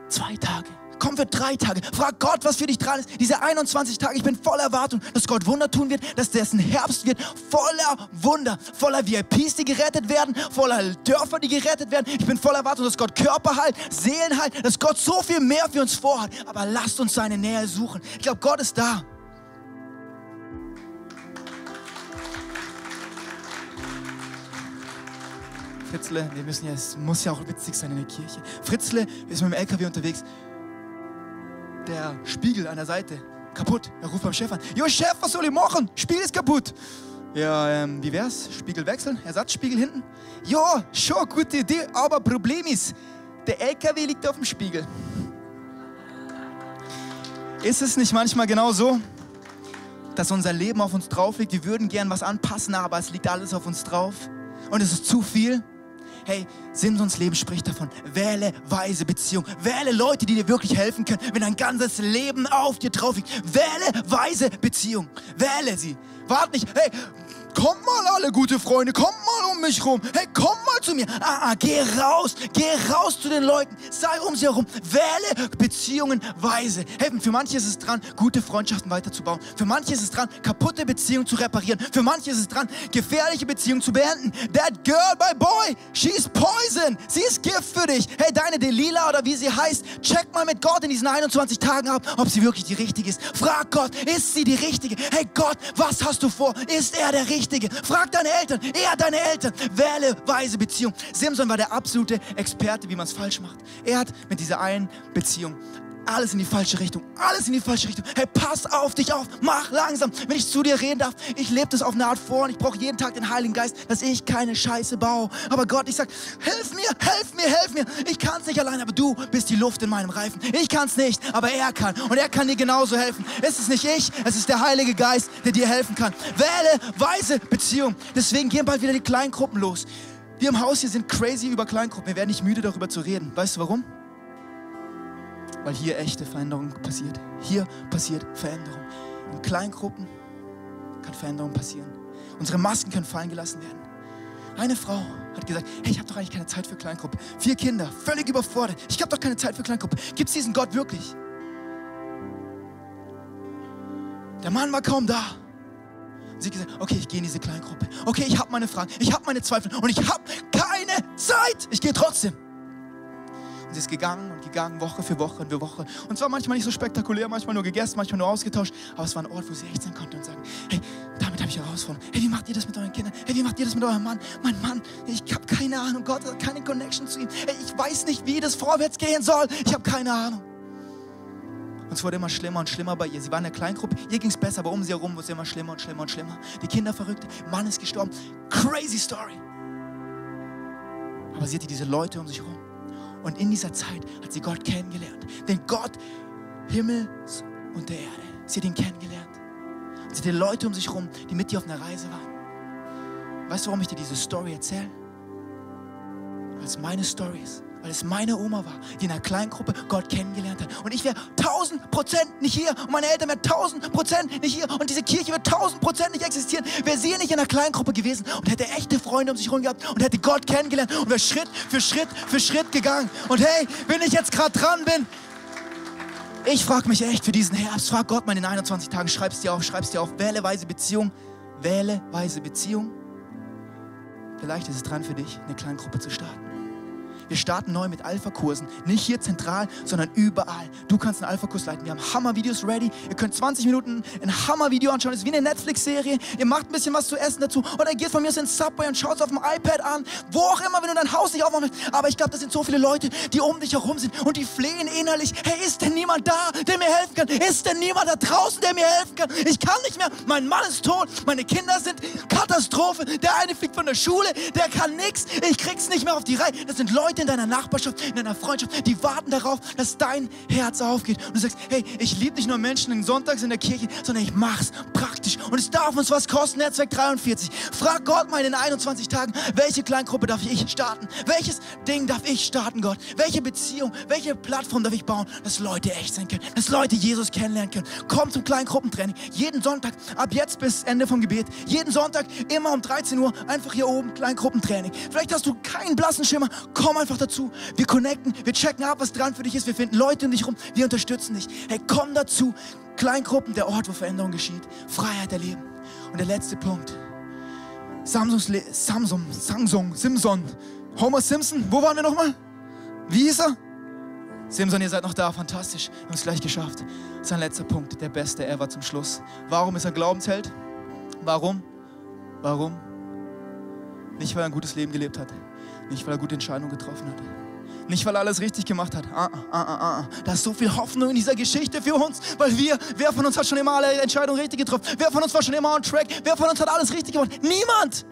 [SPEAKER 1] zwei Tage. Komm für drei Tage. Frag Gott, was für dich dran ist. Diese 21 Tage, ich bin voller Erwartung, dass Gott Wunder tun wird, dass dessen Herbst wird voller Wunder, voller VIPs, die gerettet werden, voller Dörfer, die gerettet werden. Ich bin voller Erwartung, dass Gott Körper heilt, Seelen heilt, dass Gott so viel mehr für uns vorhat. Aber lasst uns seine Nähe suchen. Ich glaube, Gott ist da. Fritzle, wir müssen ja, es muss ja auch witzig sein in der Kirche. Fritzle ist mit dem LKW unterwegs. Der Spiegel an der Seite kaputt. Er ruft beim Chef an. Jo Chef, was soll ich machen? Spiegel ist kaputt. Ja, ähm, wie wär's? Spiegel wechseln? Ersatzspiegel hinten? Ja, schon gute Idee, aber Problem ist, der LKW liegt auf dem Spiegel. Ist es nicht manchmal genau so, dass unser Leben auf uns drauf liegt? Wir würden gern was anpassen, aber es liegt alles auf uns drauf. Und es ist zu viel. Hey, Simsons Leben spricht davon. Wähle weise Beziehung. Wähle Leute, die dir wirklich helfen können, wenn dein ganzes Leben auf dir drauf liegt. Wähle weise Beziehung. Wähle sie. Wart nicht, hey, Kommt mal alle gute Freunde, kommt mal um mich rum. Hey, komm mal zu mir. Ah, ah, geh raus, geh raus zu den Leuten. Sei um sie herum. Wähle Beziehungen weise. Hey, für manche ist es dran, gute Freundschaften weiterzubauen. Für manche ist es dran, kaputte Beziehungen zu reparieren. Für manche ist es dran, gefährliche Beziehungen zu beenden. That girl, my boy, she's poison. Sie ist Gift für dich. Hey, deine Delila oder wie sie heißt, check mal mit Gott in diesen 21 Tagen ab, ob sie wirklich die richtige ist. Frag Gott, ist sie die richtige? Hey Gott, was hast du vor? Ist er der richtige? Richtige. Frag deine Eltern, er deine Eltern. Wähle weise Beziehung. Simson war der absolute Experte, wie man es falsch macht. Er hat mit dieser einen Beziehung alles in die falsche Richtung. Alles in die falsche Richtung. Hey, pass auf dich auf. Mach langsam. Wenn ich zu dir reden darf, ich lebe das auf eine Art vor und ich brauche jeden Tag den Heiligen Geist, dass ich keine Scheiße baue. Aber Gott, ich sag, hilf mir, hilf mir, hilf mir. Ich kann es nicht allein, aber du bist die Luft in meinem Reifen. Ich kann es nicht, aber er kann. Und er kann dir genauso helfen. Es ist nicht ich, es ist der Heilige Geist, der dir helfen kann. Wähle weise Beziehung. Deswegen gehen bald wieder die Kleingruppen los. Wir im Haus hier sind crazy über Kleingruppen. Wir werden nicht müde, darüber zu reden. Weißt du warum? Weil hier echte Veränderung passiert. Hier passiert Veränderung. In Kleingruppen kann Veränderung passieren. Unsere Masken können fallen gelassen werden. Eine Frau hat gesagt, hey, ich habe doch eigentlich keine Zeit für Kleingruppe. Vier Kinder, völlig überfordert. Ich habe doch keine Zeit für Kleingruppe. Gibt es diesen Gott wirklich? Der Mann war kaum da. Sie hat gesagt, okay, ich gehe in diese Kleingruppe. Okay, ich habe meine Fragen, ich habe meine Zweifel und ich habe keine Zeit. Ich gehe trotzdem. Sie ist gegangen und gegangen, Woche für Woche und für Woche. Und zwar manchmal nicht so spektakulär, manchmal nur gegessen, manchmal nur ausgetauscht. Aber es war ein Ort, wo sie echt sein konnte und sagen, hey, damit habe ich Herausforderungen. Hey, wie macht ihr das mit euren Kindern? Hey, wie macht ihr das mit eurem Mann? Mein Mann, ich habe keine Ahnung. Gott hat keine Connection zu ihm. Hey, ich weiß nicht, wie das vorwärts gehen soll. Ich habe keine Ahnung. Und es wurde immer schlimmer und schlimmer bei ihr. Sie war in einer Kleingruppe, ihr ging es besser, aber um sie herum wurde es immer schlimmer und schlimmer und schlimmer. Die Kinder verrückt, Mann ist gestorben. Crazy Story. Aber sie hatte diese Leute um sich herum. Und in dieser Zeit hat sie Gott kennengelernt. Den Gott Himmels und der Erde. Sie hat ihn kennengelernt. Und sie hatte Leute um sich herum, die mit ihr auf einer Reise waren. Weißt du, warum ich dir diese Story erzähle? weil es meine Story ist weil es meine Oma war, die in einer Kleingruppe Gott kennengelernt hat. Und ich wäre tausend Prozent nicht hier und meine Eltern wären tausend Prozent nicht hier und diese Kirche wird tausend Prozent nicht existieren, wäre sie nicht in einer Kleingruppe gewesen und hätte echte Freunde um sich herum gehabt und hätte Gott kennengelernt und wäre Schritt für Schritt für Schritt gegangen. Und hey, wenn ich jetzt gerade dran bin, ich frage mich echt für diesen Herbst, frag Gott mal in 21 Tagen, schreib's dir auf, schreib's dir auf, wähle weise Beziehung, wähle weise Beziehung. Vielleicht ist es dran für dich, eine Kleingruppe zu starten. Wir starten neu mit Alpha-Kursen. Nicht hier zentral, sondern überall. Du kannst einen Alpha-Kurs leiten. Wir haben Hammer-Videos ready. Ihr könnt 20 Minuten ein Hammer-Video anschauen. Das ist wie eine Netflix-Serie. Ihr macht ein bisschen was zu essen dazu. Oder ihr geht von mir aus ins Subway und schaut es auf dem iPad an. Wo auch immer, wenn du dein Haus nicht aufmachst. Aber ich glaube, das sind so viele Leute, die um dich herum sind und die flehen innerlich. Hey, ist denn niemand da, der mir helfen kann? Ist denn niemand da draußen, der mir helfen kann? Ich kann nicht mehr. Mein Mann ist tot. Meine Kinder sind Katastrophe. Der eine fliegt von der Schule. Der kann nichts. Ich krieg's nicht mehr auf die Reihe. Das sind Leute, in deiner Nachbarschaft, in deiner Freundschaft, die warten darauf, dass dein Herz aufgeht. Und du sagst, hey, ich liebe nicht nur Menschen in Sonntags in der Kirche, sondern ich mach's praktisch. Und es darf uns was kosten, Netzwerk 43. Frag Gott mal in den 21 Tagen, welche Kleingruppe darf ich starten? Welches Ding darf ich starten, Gott? Welche Beziehung, welche Plattform darf ich bauen, dass Leute echt sein können, dass Leute Jesus kennenlernen können? Komm zum Kleingruppentraining. Jeden Sonntag, ab jetzt bis Ende vom Gebet. Jeden Sonntag, immer um 13 Uhr, einfach hier oben, Kleingruppentraining. Vielleicht hast du keinen blassen Schimmer, komm einfach dazu. Wir connecten, wir checken ab, was dran für dich ist. Wir finden Leute um dich rum, wir unterstützen dich. Hey, komm dazu. Kleingruppen, der Ort, wo Veränderung geschieht. Freiheit erleben. Und der letzte Punkt. Samsungs Samsung, Samsung, Simpson, Homer Simpson. Wo waren wir nochmal? Wie hieß er? Simpson, ihr seid noch da, fantastisch. Wir haben es gleich geschafft. Sein letzter Punkt, der beste ever zum Schluss. Warum ist er Glaubensheld? Warum? Warum? Nicht, weil er ein gutes Leben gelebt hat. Nicht, weil er gute Entscheidungen getroffen hat. Nicht, weil er alles richtig gemacht hat. Ah, ah, ah, ah. ah. Da ist so viel Hoffnung in dieser Geschichte für uns, weil wir, wer von uns hat schon immer alle Entscheidungen richtig getroffen? Wer von uns war schon immer on track? Wer von uns hat alles richtig gemacht? Niemand!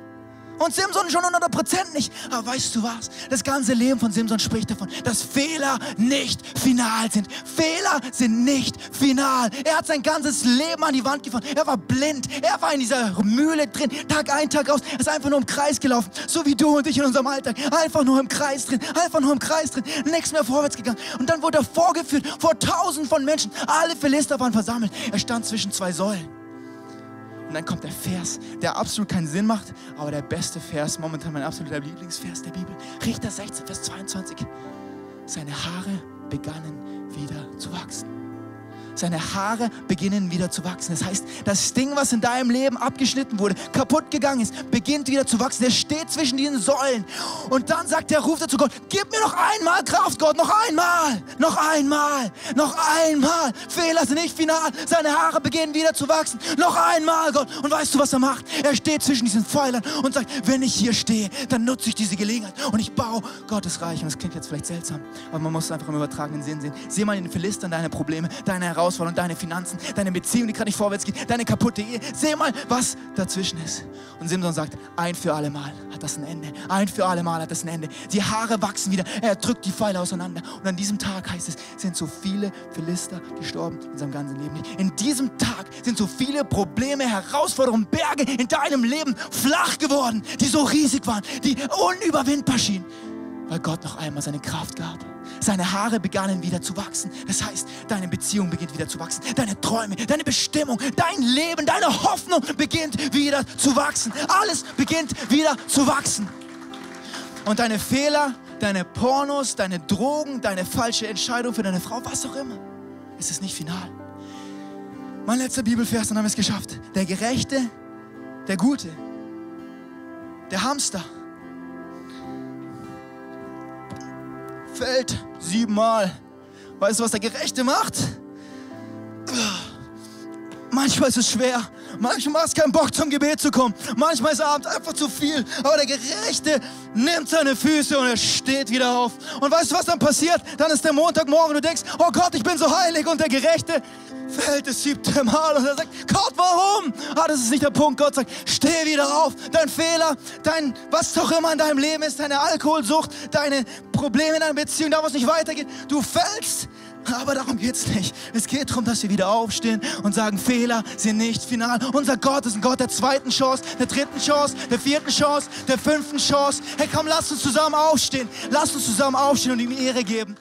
[SPEAKER 1] Und Simson schon 100% nicht. Aber weißt du was? Das ganze Leben von Simson spricht davon, dass Fehler nicht final sind. Fehler sind nicht final. Er hat sein ganzes Leben an die Wand gefahren. Er war blind. Er war in dieser Mühle drin. Tag ein, Tag aus. Er ist einfach nur im Kreis gelaufen. So wie du und ich in unserem Alltag. Einfach nur im Kreis drin. Einfach nur im Kreis drin. Nichts mehr vorwärts gegangen. Und dann wurde er vorgeführt vor tausenden von Menschen. Alle Philister waren versammelt. Er stand zwischen zwei Säulen. Und dann kommt der Vers, der absolut keinen Sinn macht, aber der beste Vers, momentan mein absoluter Lieblingsvers der Bibel. Richter 16, Vers 22. Seine Haare begannen wieder zu wachsen. Seine Haare beginnen wieder zu wachsen. Das heißt, das Ding, was in deinem Leben abgeschnitten wurde, kaputt gegangen ist, beginnt wieder zu wachsen. Der steht zwischen diesen Säulen. Und dann sagt der, ruft er zu Gott, gib mir noch einmal Kraft, Gott, noch einmal, noch einmal, noch einmal. Fehler sind nicht final. Seine Haare beginnen wieder zu wachsen. Noch einmal, Gott. Und weißt du, was er macht? Er steht zwischen diesen Pfeilern und sagt, wenn ich hier stehe, dann nutze ich diese Gelegenheit und ich baue Gottes Reich. Und das klingt jetzt vielleicht seltsam, aber man muss es einfach im übertragenen Sinn sehen. Sieh mal in den Philistern deine Probleme, deine Herausforderungen Herausforderungen, deine Finanzen, deine Beziehung, die gerade nicht vorwärts geht, deine kaputte Ehe. Seh mal, was dazwischen ist. Und Simson sagt, ein für alle Mal hat das ein Ende. Ein für alle Mal hat das ein Ende. Die Haare wachsen wieder. Er drückt die Pfeile auseinander. Und an diesem Tag heißt es, sind so viele Philister gestorben in seinem ganzen Leben In diesem Tag sind so viele Probleme, Herausforderungen, Berge in deinem Leben flach geworden, die so riesig waren, die unüberwindbar schienen, weil Gott noch einmal seine Kraft gab. Seine Haare begannen wieder zu wachsen. Das heißt, deine Beziehung beginnt wieder zu wachsen. Deine Träume, deine Bestimmung, dein Leben, deine Hoffnung beginnt wieder zu wachsen. Alles beginnt wieder zu wachsen. Und deine Fehler, deine Pornos, deine Drogen, deine falsche Entscheidung für deine Frau, was auch immer, es ist nicht final. Mein letzter Bibelvers, dann haben wir es geschafft. Der Gerechte, der Gute, der Hamster fällt siebenmal. Weißt du, was der Gerechte macht? Manchmal ist es schwer. Manchmal hast du keinen Bock zum Gebet zu kommen. Manchmal ist Abend einfach zu viel. Aber der Gerechte nimmt seine Füße und er steht wieder auf. Und weißt du, was dann passiert? Dann ist der Montagmorgen und du denkst, oh Gott, ich bin so heilig. Und der Gerechte fällt das siebte Mal und er sagt, Gott, warum? Ah, das ist nicht der Punkt. Gott sagt, steh wieder auf. Dein Fehler, dein, was auch immer in deinem Leben ist, deine Alkoholsucht, deine Probleme in deiner Beziehung, da wo es nicht weitergeht. Du fällst, aber darum geht es nicht. Es geht darum, dass wir wieder aufstehen und sagen, Fehler sind nicht final. unser Gott ist ein Gott der zweiten Chance, der dritten Chance, der vierten Chance, der fünften Chance. Hey, komm, lass uns zusammen aufstehen. Lass uns zusammen aufstehen und ihm Ehre geben.